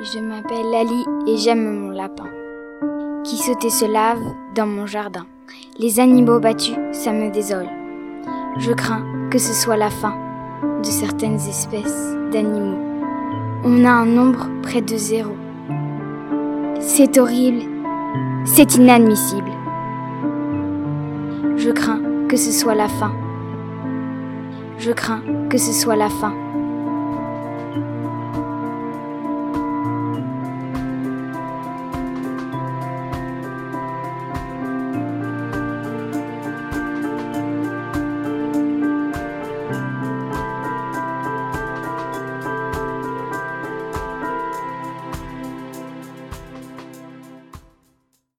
Je m'appelle Lali et j'aime mon lapin. Qui saute et se lave dans mon jardin. Les animaux battus, ça me désole. Je crains que ce soit la fin de certaines espèces d'animaux. On a un nombre près de zéro. C'est horrible, c'est inadmissible. Je crains que ce soit la fin. Je crains que ce soit la fin